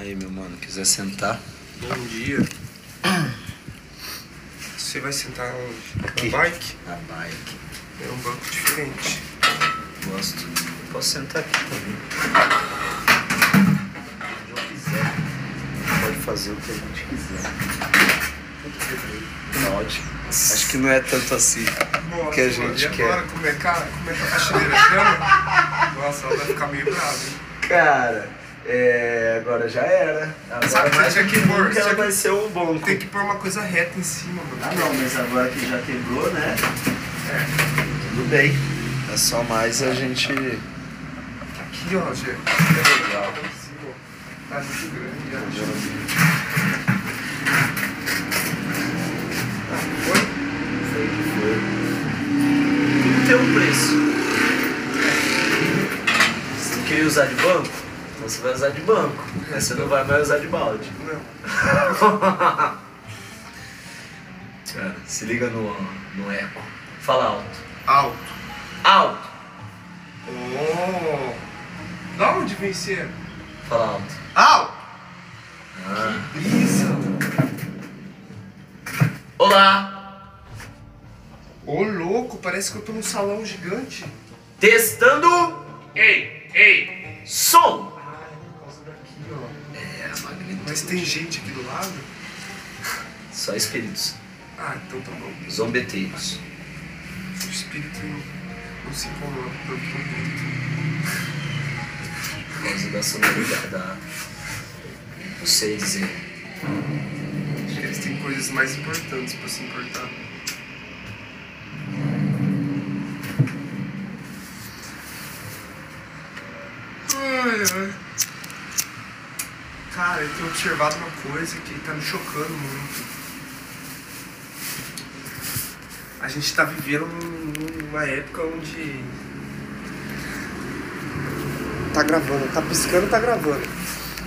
Aí, meu mano, quiser sentar. Bom dia. Você vai sentar onde? Aqui. Na bike? Na bike. É um banco diferente. Gosto. Posso sentar aqui também. Onde eu quiser. Pode fazer o que a gente quiser. Tá ótimo. Acho que não é tanto assim Nossa, que a mano, gente agora, quer. como é que a, como é que a faxineira chama? Nossa, ela vai ficar meio brava, hein? Cara, é, agora já era. Agora Sabe, mais tinha do que que pôr- nunca que- vai ser o bom. Tem que pôr uma coisa reta em cima, mano. Ah não, mas agora que já quebrou, né? É. Tudo bem. É só mais a gente. Aqui, ó, Gê. É legal. Tá muito grande. Foi? Foi que foi. Tudo tem um preço. Você queria usar de banco? Então você vai usar de banco. Mas você não vai mais usar de balde. Não. Cara, se liga no, no eco. Fala alto. Alto. Alto! Oh! Da onde vem ser? Fala alto. Alto! Ah. Brisa! Olá! Ô louco, parece que eu tô num salão gigante. Testando Ei, ei! som! Mas tem gente aqui do lado? Só espíritos. Ah, então tá bom. Zombeteiros. O espírito não, se incomoda tanto com o grito. Por causa da sonoridade da. Não sei dizer. Acho que eles têm coisas mais importantes pra se importar. Ai, ai. Cara, eu tenho observado uma coisa que tá me chocando muito. A gente tá vivendo numa época onde. Tá gravando, tá piscando, tá gravando.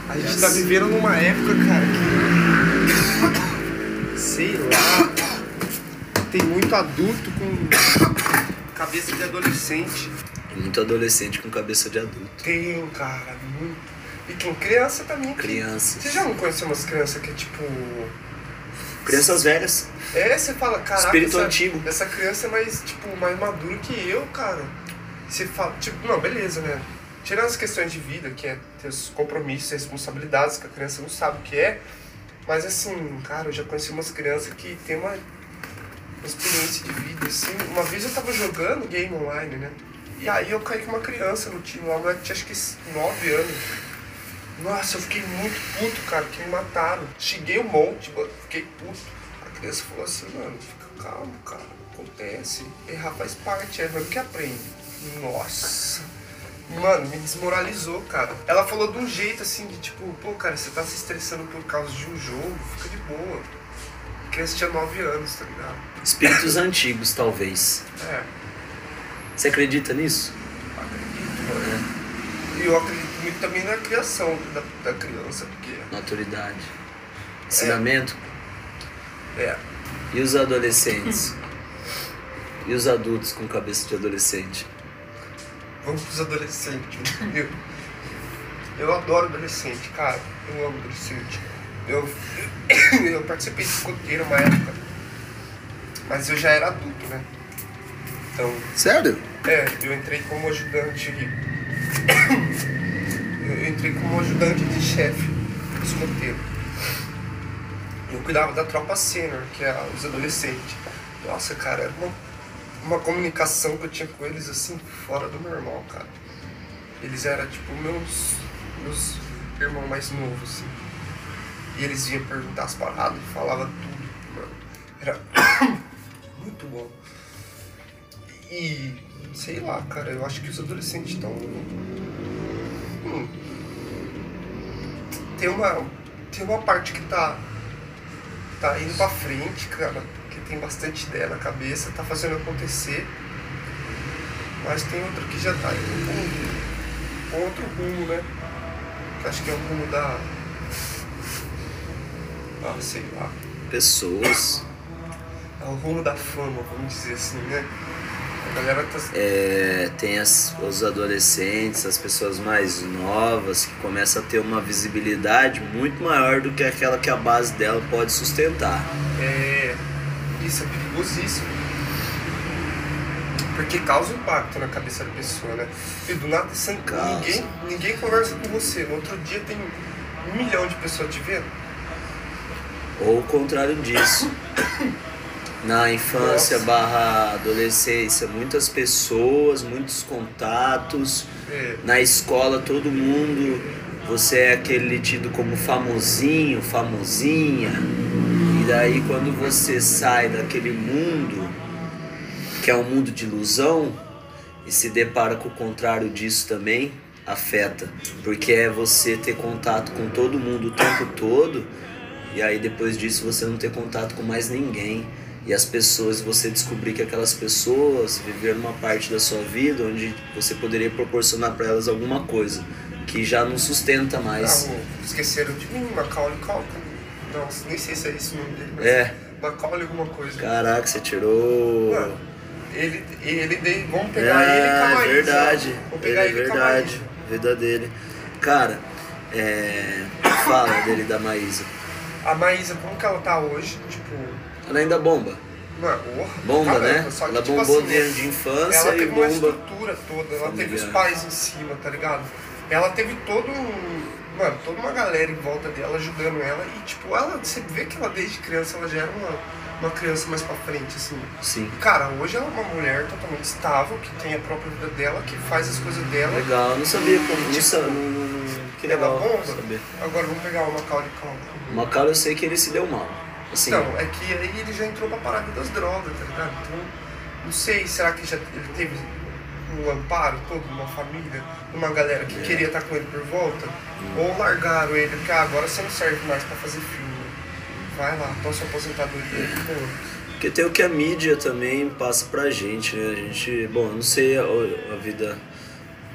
A gente tá vivendo numa época, cara, que. Sei lá. Tem muito adulto com cabeça de adolescente. Muito adolescente com cabeça de adulto. Tem, cara, muito. E tem criança também. Crianças. Você já não conheceu umas crianças que é tipo. Crianças velhas. É, você fala, caraca, Espírito essa, antigo. essa criança é mais, tipo, mais madura que eu, cara. Você fala, tipo, não, beleza, né? Tirando as questões de vida, que é ter os compromissos, responsabilidades, que a criança não sabe o que é. Mas assim, cara, eu já conheci umas crianças que tem uma, experiência de vida, assim. Uma vez eu tava jogando game online, né? E aí eu caí com uma criança no time lá, moleque tinha acho que 9 anos. Nossa, eu fiquei muito puto, cara, que me mataram. Cheguei um monte, mano, fiquei puto. A criança falou assim, mano, fica calmo, cara, acontece. Errar faz parte, é errando que aprende. Nossa. Mano, me desmoralizou, cara. Ela falou de um jeito assim, de tipo, pô, cara, você tá se estressando por causa de um jogo, fica de boa. A criança tinha 9 anos, tá ligado? Espíritos antigos, talvez. É, Você acredita nisso? acredito, mano. E eu acredito muito também na criação da, da criança, porque. Maturidade. Ensinamento. É. E os adolescentes? E os adultos com cabeça de adolescente? Vamos pros adolescentes, entendeu? Eu adoro adolescente, cara. Eu amo adolescente. Eu, eu participei de escoteiro uma época. Mas eu já era adulto, né? Então, Sério? é, eu entrei como ajudante. Eu entrei como ajudante de chefe escoteiro. Eu cuidava da tropa sênior, que é os adolescentes. Nossa, cara, era uma, uma comunicação que eu tinha com eles assim, fora do normal, cara. Eles eram tipo meus, meus irmãos mais novos, assim. E eles vinham perguntar as paradas e falava tudo, mano. Era muito bom. E sei lá, cara, eu acho que os adolescentes estão. Hum, tem uma. Tem uma parte que tá. Tá indo pra frente, cara. Que tem bastante ideia na cabeça, tá fazendo acontecer. Mas tem outra que já tá indo com, outro rumo, né? Que acho que é o rumo da. Ah, sei lá. Pessoas. É o rumo da fama, vamos dizer assim, né? Tá. É, tem as, os adolescentes, as pessoas mais novas que começam a ter uma visibilidade muito maior do que aquela que a base dela pode sustentar. É. Isso é perigosíssimo. Porque causa impacto na cabeça da pessoa, né? E do nada Causa. ninguém, ninguém conversa com você. No outro dia tem um milhão de pessoas te vendo. Ou o contrário disso. Na infância Nossa. barra adolescência, muitas pessoas, muitos contatos. É. Na escola todo mundo, você é aquele tido como famosinho, famosinha. E daí quando você sai daquele mundo, que é um mundo de ilusão, e se depara com o contrário disso também, afeta. Porque é você ter contato com todo mundo o tempo todo, e aí depois disso você não ter contato com mais ninguém. E as pessoas, você descobrir que aquelas pessoas viveram uma parte da sua vida onde você poderia proporcionar para elas alguma coisa que já não sustenta mais. Ah, esqueceram de mim, Macaulay Culkin. Não, nem sei se é esse o nome dele, mas É. Macaulay alguma coisa. Caraca, você tirou. Mano, ele, ele, dei- vamos pegar ele com a É verdade. Vamos Ele pegar é ele, a verdade. Maísa. Vida dele. Cara, é. Fala dele da Maísa. A Maísa, como que ela tá hoje? Tipo, Ela ainda bomba. Bomba, caramba, né? Só que, Ela tipo bombou assim, desde de infância ela e teve uma bomba. estrutura toda, ela teve os pais em cima, tá ligado? Ela teve todo um. Mano, toda uma galera em volta dela ajudando ela e, tipo, ela, você vê que ela desde criança ela já era uma, uma criança mais pra frente, assim. Sim. Cara, hoje ela é uma mulher totalmente estável, que tem a própria vida dela, que faz as coisas dela. Legal, eu não sabia como. Tipo, não, não, não- que legal bomba. saber. Agora vamos pegar o Macaulay Culkin. O Macau eu sei que ele se deu mal. Assim, Então, é que aí ele já entrou pra parada das drogas, tá ligado? Então, não sei, será que já ele teve um amparo todo, uma família, uma galera que É. queria estar com ele por volta? Ou largaram ele, porque ah, agora você não serve mais pra fazer filme. Vai lá, toma sua aposentadoria. Pô, Porque tem o que a mídia também passa pra gente, né? A gente, bom, eu não sei a, a vida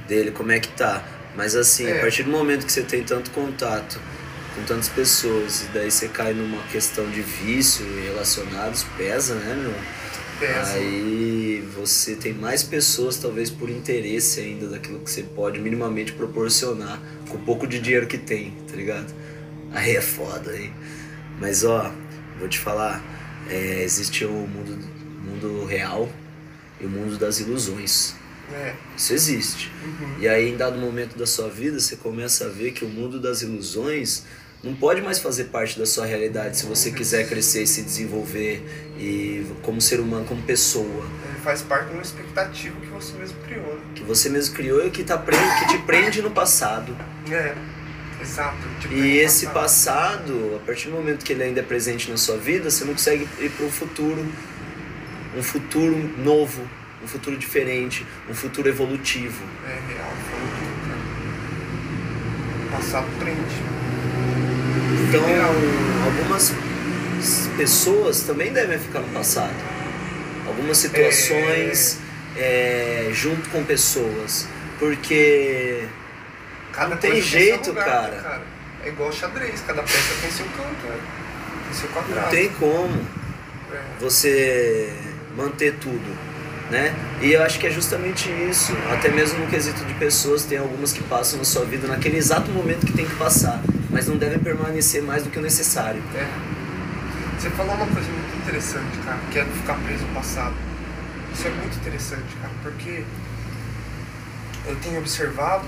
dele, como é que tá. Mas assim, É. a partir do momento que você tem tanto contato com tantas pessoas, e daí você cai numa questão de vício e relacionados, pesa, né, meu? pesa. Aí você tem mais pessoas, talvez por interesse ainda daquilo que você pode minimamente proporcionar, com o pouco de dinheiro que tem, tá ligado? Aí é foda, hein? Mas ó, vou te falar, é, existe o mundo, mundo real e o mundo das ilusões. É. Isso existe. Uhum. E aí, em dado momento da sua vida, você começa a ver que o mundo das ilusões não pode mais fazer parte da sua realidade se você quiser crescer e se desenvolver e como ser humano, como pessoa. Ele faz parte de uma expectativa que você mesmo criou. né? Que você mesmo criou e que, tá pre... que te prende no passado. É, exato. E esse passava. passado, a partir do momento que ele ainda é presente na sua vida, você não consegue ir para um futuro, um futuro novo, um futuro diferente, um futuro evolutivo. É real, foi passado prende. Então, algumas pessoas também devem ficar no passado. Algumas situações é, junto com pessoas. Porque Cada Não tem jeito, lugar, cara. né, cara. É igual xadrez, cada peça tem seu canto, né? Tem seu quadrado. não tem como É. você manter tudo, né? E eu acho que é justamente isso. Até mesmo no quesito de pessoas, tem algumas que passam na sua vida naquele exato momento que tem que passar, mas não devem permanecer mais do que o necessário. É. Você falou uma coisa muito interessante, cara, que é ficar preso no passado. Isso é muito interessante, cara, porque eu tenho observado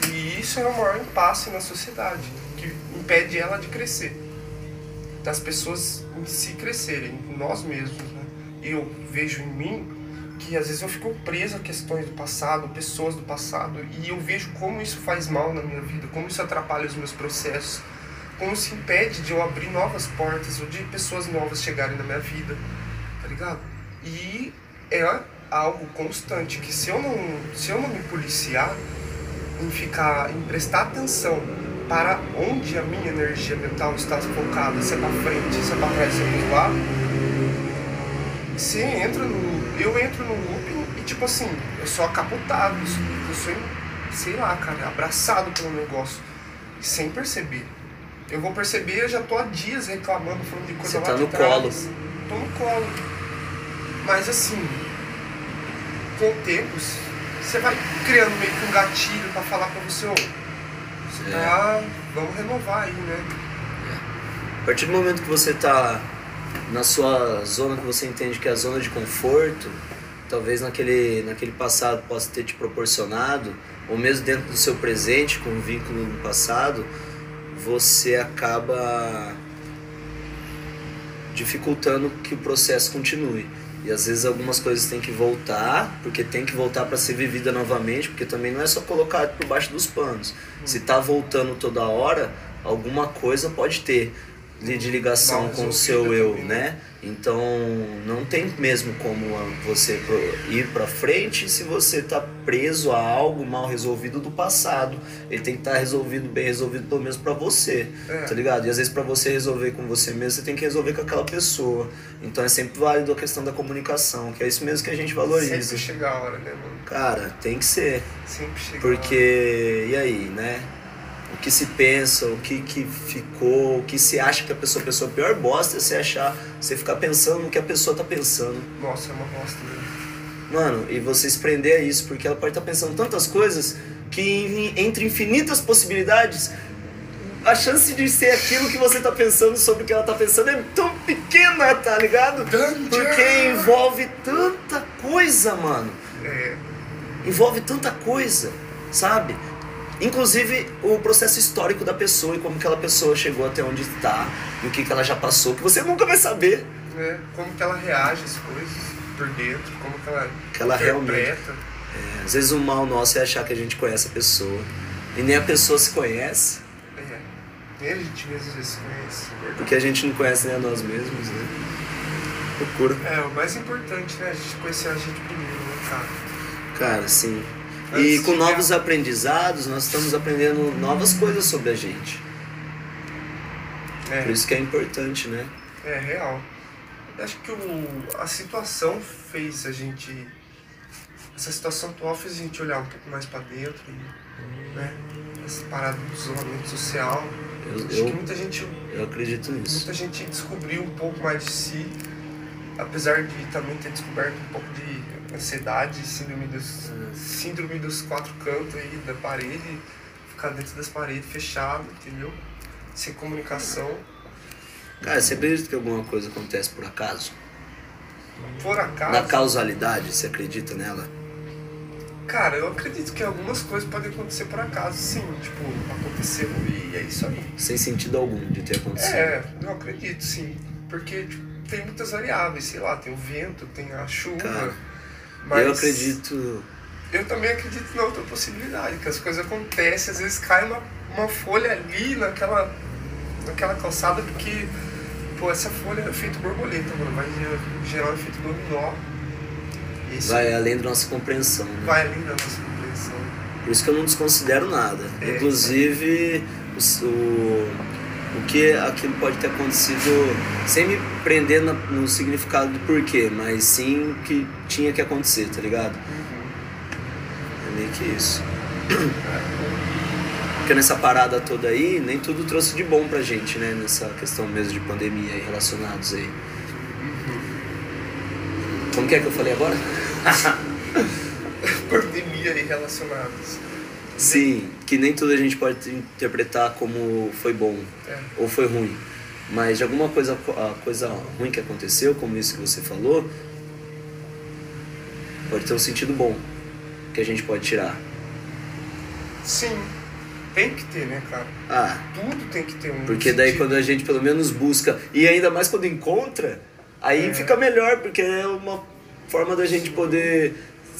que isso é o maior impasse na sociedade, que impede ela de crescer. Das pessoas em si crescerem, nós mesmos, né? Eu vejo em mim que às vezes eu fico preso a questões do passado, pessoas do passado, e eu vejo como isso faz mal na minha vida, como isso atrapalha os meus processos, como isso impede de eu abrir novas portas ou de pessoas novas chegarem na minha vida, tá ligado? E é algo constante que se eu não, se eu não me policiar em ficar, em prestar atenção para onde a minha energia mental está focada, se é para frente, se é para trás, se é para lado, você entra no. Eu entro no looping e tipo assim, eu sou acapotado, eu sou, sei lá, cara, abraçado pelo negócio, sem perceber. Eu vou perceber, eu já tô há dias reclamando, falando de coisa Você lá tá de no trás. colo. Tô no colo. Mas assim, com o tempo, você vai criando meio que um gatilho pra falar pra você, ô, você É. tá. Vamos renovar aí, né? A partir do momento que você tá na sua zona que você entende que é a zona de conforto, talvez naquele, naquele passado possa ter te proporcionado, ou mesmo dentro do seu presente, com um vínculo no passado, você acaba dificultando que o processo continue. E às vezes algumas coisas têm que voltar, porque tem que voltar para ser vivida novamente, porque também não é só colocar por baixo dos panos. Se tá voltando toda hora, alguma coisa pode ter de, ligação com o seu eu, né? Então não tem mesmo como você ir para frente se você tá preso a algo mal resolvido do passado. Ele tem que estar resolvido, bem resolvido pelo menos para você, É. tá ligado? E às vezes para você resolver com você mesmo, você tem que resolver com aquela pessoa. Então é sempre válido a questão da comunicação, que é isso mesmo que a gente valoriza. Sempre chega a hora, né, mano? Cara, tem que ser. Sempre chega a hora. Porque, e aí, né? O que se pensa, o que, que ficou, o que se acha que a pessoa pensou. A pior bosta é você achar, você ficar pensando no que a pessoa tá pensando. Nossa, é uma bosta, né? Mano, e você se prender a isso, porque ela pode estar pensando tantas coisas que entre infinitas possibilidades, a chance de ser aquilo que você tá pensando sobre o que ela tá pensando é tão pequena, tá ligado? Porque envolve tanta coisa, mano É, envolve tanta coisa, sabe? Inclusive o processo histórico da pessoa e como que aquela pessoa chegou até onde está e o que, que ela já passou, que você nunca vai saber. né? Como que ela reage às coisas por dentro, como que ela, Que ela interpreta. É, às vezes o mal nosso é achar que a gente conhece a pessoa e nem a pessoa se conhece, É. Nem a gente mesmo às vezes conhece. porque a gente não conhece nem a nós mesmos, né? Loucura. É, o mais importante, né? A gente conhecer a gente primeiro, né, cara? Cara, sim. E com novos aprendizados, nós estamos aprendendo novas coisas sobre a gente. É, Por isso que é importante, né? é real. Acho que o, a situação fez a gente. Essa situação atual fez a gente olhar um pouco mais pra dentro e, né? Essa parada do isolamento social. Eu, Acho que eu, muita gente eu acredito nisso. Muita gente descobriu um pouco mais de si, apesar de também ter descoberto um pouco de ansiedade, síndrome dos, síndrome dos quatro cantos aí da parede, ficar dentro das paredes fechado, entendeu? Sem comunicação. Cara, você acredita que alguma coisa acontece por acaso? Por acaso, Na causalidade, você acredita nela? cara, eu acredito que algumas coisas podem acontecer por acaso, sim. Tipo, aconteceu e é isso aí. Sem sentido algum de ter acontecido. É, eu acredito, sim. Porque tipo, tem muitas variáveis, sei lá, tem o vento, tem a chuva. Cara, mas... Eu acredito. Eu também acredito na outra possibilidade, que as coisas acontecem, às vezes cai uma, uma folha ali naquela, naquela calçada, porque, pô, essa folha é feito borboleta, mano, vai gerar- gerar um efeito dominó. Isso Vai além da nossa compreensão. Né? vai além da nossa compreensão. Por isso que eu não desconsidero nada. É. Inclusive, o, o, o que aquilo pode ter acontecido sem me prender na- no significado do porquê, mas sim o que tinha que acontecer, tá ligado? É meio que isso. Porque nessa parada toda aí, nem tudo trouxe de bom pra gente, né? Nessa questão mesmo de pandemia e relacionados aí. Como que é que eu falei agora? Pandemia e relacionados. Sim, que nem tudo a gente pode interpretar como foi bom É. ou foi ruim. Mas de alguma coisa, a coisa ruim que aconteceu, como isso que você falou, pode ter um sentido bom que a gente pode tirar. Sim, tem que ter, né, cara? Ah, Tudo tem que ter um porque daí sentido. quando a gente pelo menos busca, e ainda mais quando encontra, aí É. fica melhor, porque é uma forma da gente poder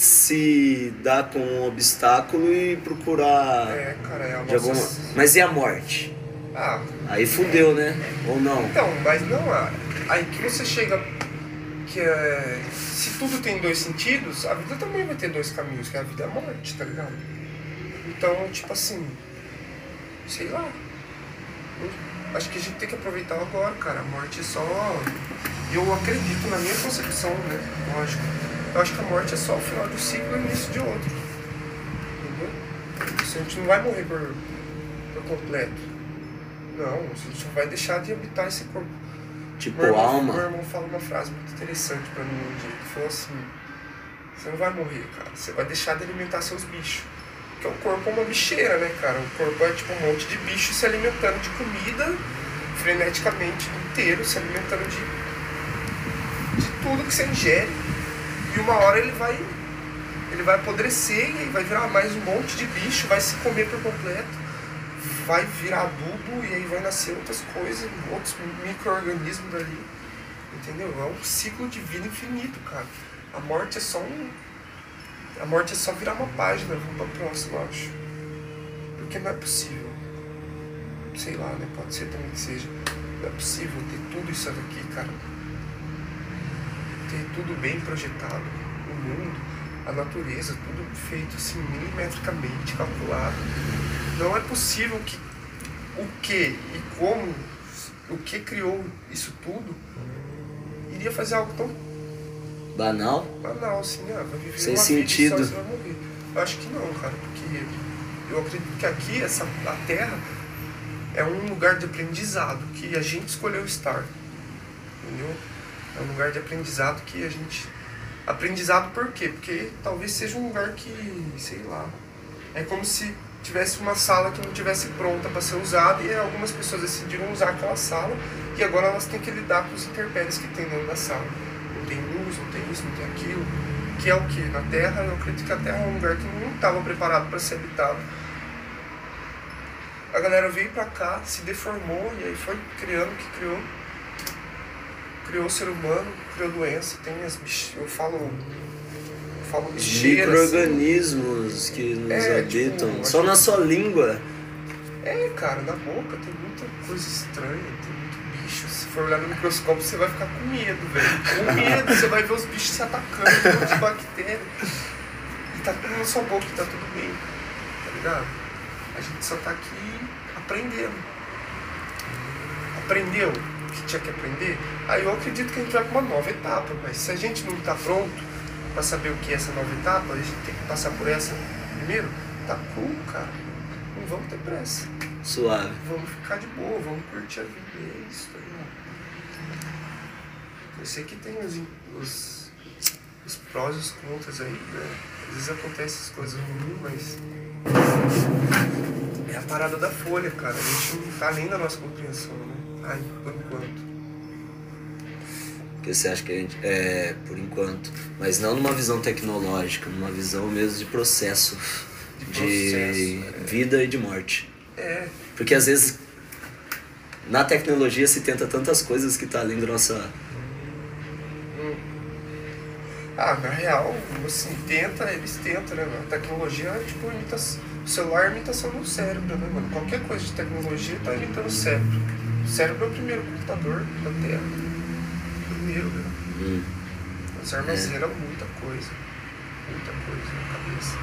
se dar com um obstáculo e procurar É, cara, é a de alguma... nossa... Mas e a morte? Ah, Aí fudeu, né? Ou não? Então, mas não, aí que você chega que é, se tudo tem dois sentidos, a vida também vai ter dois caminhos, que é a vida e a morte, tá ligado? Então, tipo assim, sei lá. acho que a gente tem que aproveitar agora, cara. A morte é só. Eu acredito na minha concepção, né? Lógico. Eu acho que a morte é só o final de um ciclo e o início de outro. Entendeu? Assim, a gente não vai morrer por, por completo. Não, a gente só vai deixar de habitar esse corpo. Tipo, Meu irmão, alma. meu irmão fala uma frase muito interessante pra mim um dia, que falou assim, Você não vai morrer, cara. Você vai deixar de alimentar seus bichos. Porque o corpo é uma bicheira, né, cara? O corpo é tipo um monte de bicho se alimentando de comida freneticamente inteiro, se alimentando de, de tudo que você ingere. E uma hora ele vai. Ele vai apodrecer e vai virar mais um monte de bicho, vai se comer por completo, vai virar adubo e aí vai nascer outras coisas, outros micro-organismos dali. Entendeu? É um ciclo de vida infinito, cara. A morte é só um. A morte é só virar uma página, vamos pra próxima, eu acho. Porque não é possível. Sei lá, né? Pode ser também que seja. Não é possível ter tudo isso aqui, cara. Ter tudo bem projetado. O mundo, a natureza, tudo feito assim, milimetricamente calculado. Não é possível que o que e como, o que criou isso tudo, iria fazer algo tão Banal? banal, assim, ah, vai viver Sem uma sentido. vida e só você vai morrer. Eu acho que não, cara, porque eu acredito que aqui, essa, a Terra, é um lugar de aprendizado que a gente escolheu estar. Entendeu? É um lugar de aprendizado que a gente. Aprendizado por quê? Porque talvez seja um lugar que, sei lá. É como se tivesse uma sala que não tivesse pronta para ser usada e algumas pessoas decidiram usar aquela sala e agora elas têm que lidar com os intempéries que tem dentro da sala. Não tem luz, não tem isso, não tem aquilo. Que é o que? Na Terra, eu acredito que a Terra é um lugar que não estava preparado para ser habitado. A galera veio pra cá, se deformou e aí foi criando o que criou. Criou o ser humano, criou doença, tem as bichas. Eu falo. Eu falo bicheiras. assim. Micro-organismos que nos É, habitam. tipo, Só na sua língua. É, cara, na boca tem muita coisa estranha, tem muito bicho. Se for olhar no microscópio, você vai ficar com medo, velho. Com medo, você vai ver os bichos se atacando, um monte de bactéria. E tá tudo na sua boca e tá tudo bem. Tá ligado? A gente só tá aqui aprendendo. Aprendeu que tinha que aprender? Aí eu acredito que a gente vai pra uma nova etapa, mas se a gente não tá pronto pra saber o que é essa nova etapa, a gente tem que passar por essa primeiro, tá cool, cara. Não vamos ter pressa. Suave. Vamos ficar de boa, vamos curtir a vida. É isso, tá ligado? Eu sei que tem os, os, os prós e os contras aí, né? Às vezes acontecem essas coisas ruins, mas. É a parada da folha, cara. A gente não tá além da nossa compreensão, né? Ai, por enquanto. Porque você acha que a gente. É, por enquanto. Mas não numa visão tecnológica, numa visão mesmo de processo. De De, processo, é. vida e de morte. É, Porque às vezes. Na tecnologia se tenta tantas coisas que tá além da nossa. Ah, na real, assim, tenta, eles tentam, né? A tecnologia é tipo imitação. O celular é imitação do cérebro, né, mano? Qualquer coisa de tecnologia tá imitando o cérebro. O cérebro é o primeiro computador da Terra. Primeiro, né? Hum. Mas armazena muita coisa. Muita coisa na cabeça.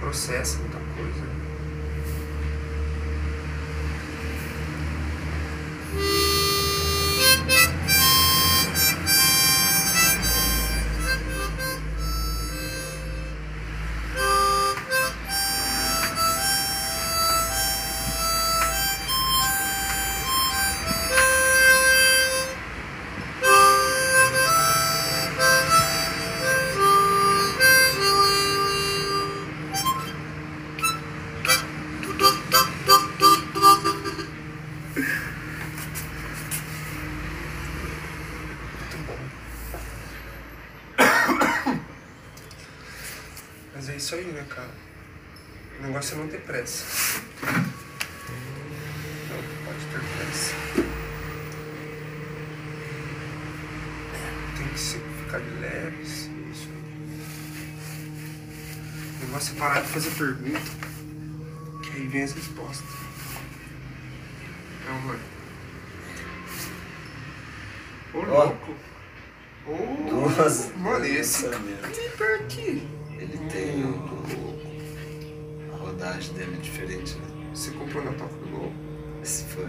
Processa muita coisa. Isso aí, né, cara? O negócio é não ter pressa. Não pode ter pressa. Tem que se ficar de leves. Isso aí. O negócio é parar de fazer pergunta. Que aí vem as respostas. Não, mano. Ô, Ó. louco. Ô, Duas. Mano, esse clipper aqui. Ele tem o. A rodagem dele é diferente, né? Você comprou na Toca do? Esse foi.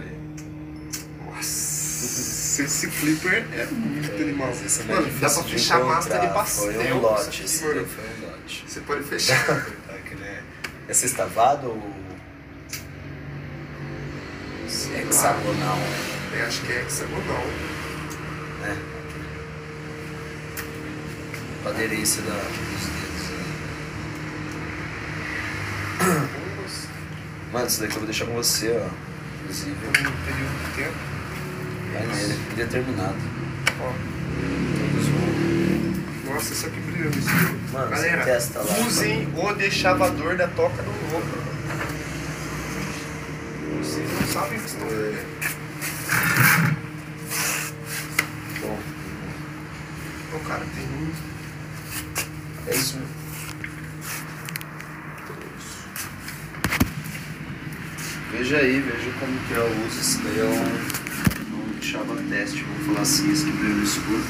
Nossa, esse clipper é muito animal. Mas esse é Mano, dá pra de fechar máscara de encontrar. pastel. Foi um lote, esse foi um lote. Você pode fechar. Aquele é- É sextavado ou Sei lá. hexagonal? Eu acho que é hexagonal. Né? a aderência da, dos dedos. né? Mano, isso daqui eu vou deixar com você, ó. Inclusive, Um período de tempo. vai nele, indeterminado. Ó. Todos vão. Nossa, isso aqui brilhando. Isso. Mano, Galera, testa lá. usem o deschavador da toca do louco. Vocês não sabem o que estão fazendo. Bom, Ô, cara, tem um. é isso mesmo. Veja aí, veja como que é o uso. Isso daí é um, teste, vamos falar assim, isso que brilha no escuro.